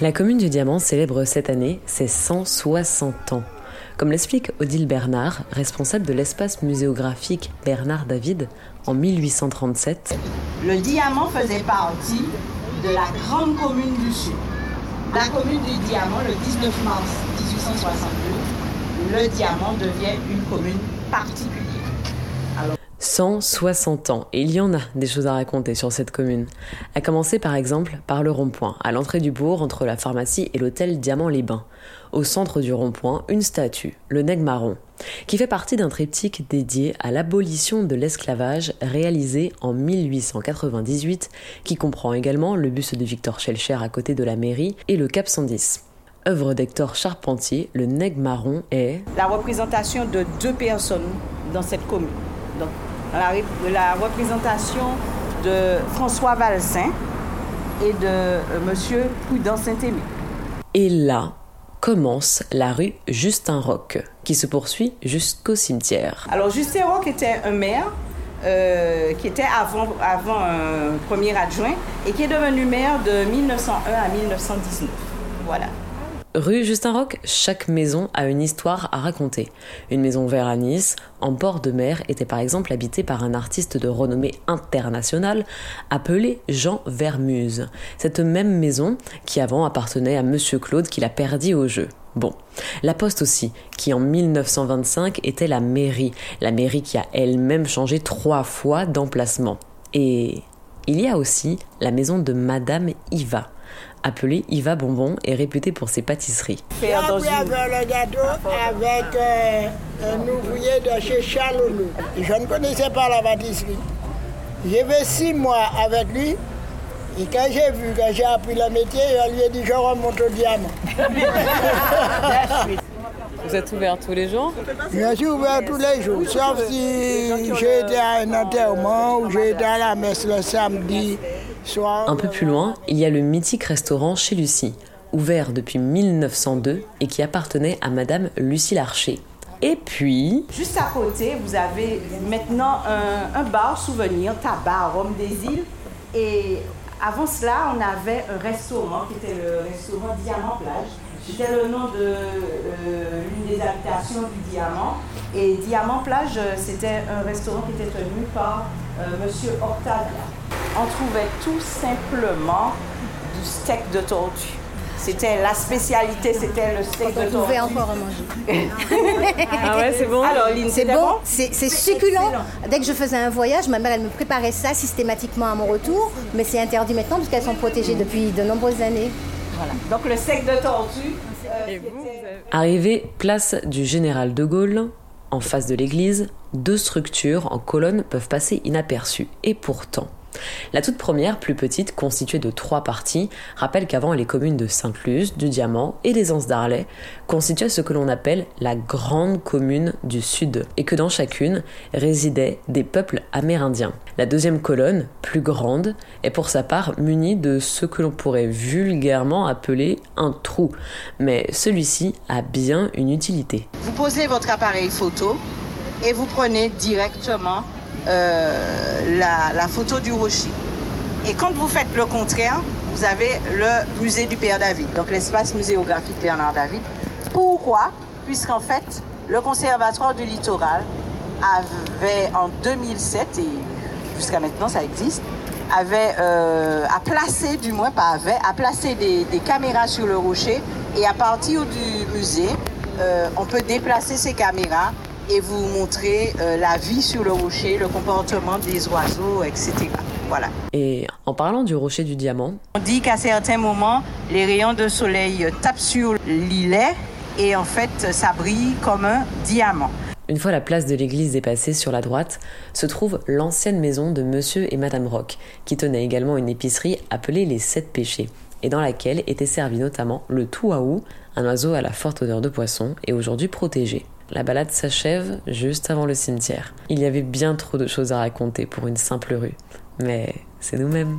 La commune du Diamant célèbre cette année ses 160 ans. Comme l'explique Odile Bernard, responsable de l'espace muséographique Bernard David en 1837. Le Diamant faisait partie de la grande commune du Sud. La commune du Diamant, le 19 mars 1862, le Diamant devient une commune particulière. 160 ans, et il y en a des choses à raconter sur cette commune. À commencer par exemple par le rond-point, à l'entrée du bourg entre la pharmacie et l'hôtel Diamant-les-Bains. Au centre du rond-point, une statue, le Nègre Marron, qui fait partie d'un triptyque dédié à l'abolition de l'esclavage réalisé en 1898, qui comprend également le buste de Victor Schellcher à côté de la mairie et le Cap 110 œuvre d'Hector Charpentier, le Nègre Marron est la représentation de deux personnes dans cette commune. La, la représentation de François Valsin et de euh, Monsieur Prudent Saint-Aimé. Et là commence la rue Justin Roch, qui se poursuit jusqu'au cimetière. Alors Justin Roch était un maire euh, qui était avant, avant un premier adjoint et qui est devenu maire de 1901 à 1919. Voilà. Rue Justin Roch, chaque maison a une histoire à raconter. Une maison verte à Nice, en port de mer, était par exemple habitée par un artiste de renommée internationale appelé Jean Vermuse. Cette même maison qui avant appartenait à Monsieur Claude qui l'a perdu au jeu. Bon, la Poste aussi, qui en 1925 était la mairie, la mairie qui a elle-même changé trois fois d'emplacement. Et il y a aussi la maison de Madame Iva appelé Iva Bonbon, est réputé pour ses pâtisseries. Faire dans une... le gâteau avec euh, un ouvrier de chez Chaloulou. Je ne connaissais pas la pâtisserie. J'ai fait six mois avec lui. Et quand j'ai vu, quand j'ai appris le métier, je lui ai dit je remonte au diamant. Vous êtes ouvert tous les jours Je suis ouvert tous les jours, sauf si j'ai été à un enterrement ou j'ai été à la messe le samedi. Un peu plus loin, il y a le mythique restaurant chez Lucie, ouvert depuis 1902 et qui appartenait à Madame Lucie Larcher. Et puis... Juste à côté, vous avez maintenant un, bar souvenir, Tabac, Rome des Îles. Et avant cela, on avait un restaurant qui était le restaurant Diamant Plage. C'était le nom de euh, l'une des habitations du Diamant. Et Diamant Plage, c'était un restaurant qui était tenu par euh, Monsieur Octavia on trouvait tout simplement du steak de tortue. C'était la spécialité, c'était le steak de tortue. On pouvait encore en manger. ah ouais, c'est bon. Alors, c'est bon, c'est succulent. Dès que je faisais un voyage, ma mère, elle me préparait ça systématiquement à mon retour, mais c'est interdit maintenant parce qu'elles sont protégées depuis de nombreuses années. Voilà. Donc le steak de tortue. Euh, Arrivé place du Général de Gaulle, en face de l'église, deux structures en colonne peuvent passer inaperçues. Et pourtant, la toute première, plus petite, constituée de trois parties, rappelle qu'avant les communes de Sainte-Luce, du Diamant et des Anses d'Arlet constituaient ce que l'on appelle la grande commune du Sud, et que dans chacune résidaient des peuples amérindiens. La deuxième colonne, plus grande, est pour sa part munie de ce que l'on pourrait vulgairement appeler un trou, mais celui-ci a bien une utilité. Vous posez votre appareil photo et vous prenez directement euh, la, photo du rocher. Et quand vous faites le contraire, vous avez le musée du Père David, donc l'espace muséographique Bernard David. Pourquoi? Puisqu'en fait, le Conservatoire du littoral avait en 2007, et jusqu'à maintenant ça existe, avait euh, à placer, du moins pas avait, à placer des, caméras sur le rocher et à partir du musée, euh, on peut déplacer ces caméras et vous montrer euh, la vie sur le rocher, le comportement des oiseaux, etc. Voilà. Et en parlant du rocher du diamant, on dit qu'à certains moments, les rayons de soleil tapent sur l'îlet et en fait, ça brille comme un diamant. Une fois la place de l'église dépassée sur la droite, se trouve l'ancienne maison de monsieur et madame Rock, qui tenait également une épicerie appelée les Sept Péchés, et dans laquelle était servi notamment le touaou, un oiseau à la forte odeur de poisson et aujourd'hui protégé. La balade s'achève juste avant le cimetière. Il y avait bien trop de choses à raconter pour une simple rue, mais c'est nous-mêmes.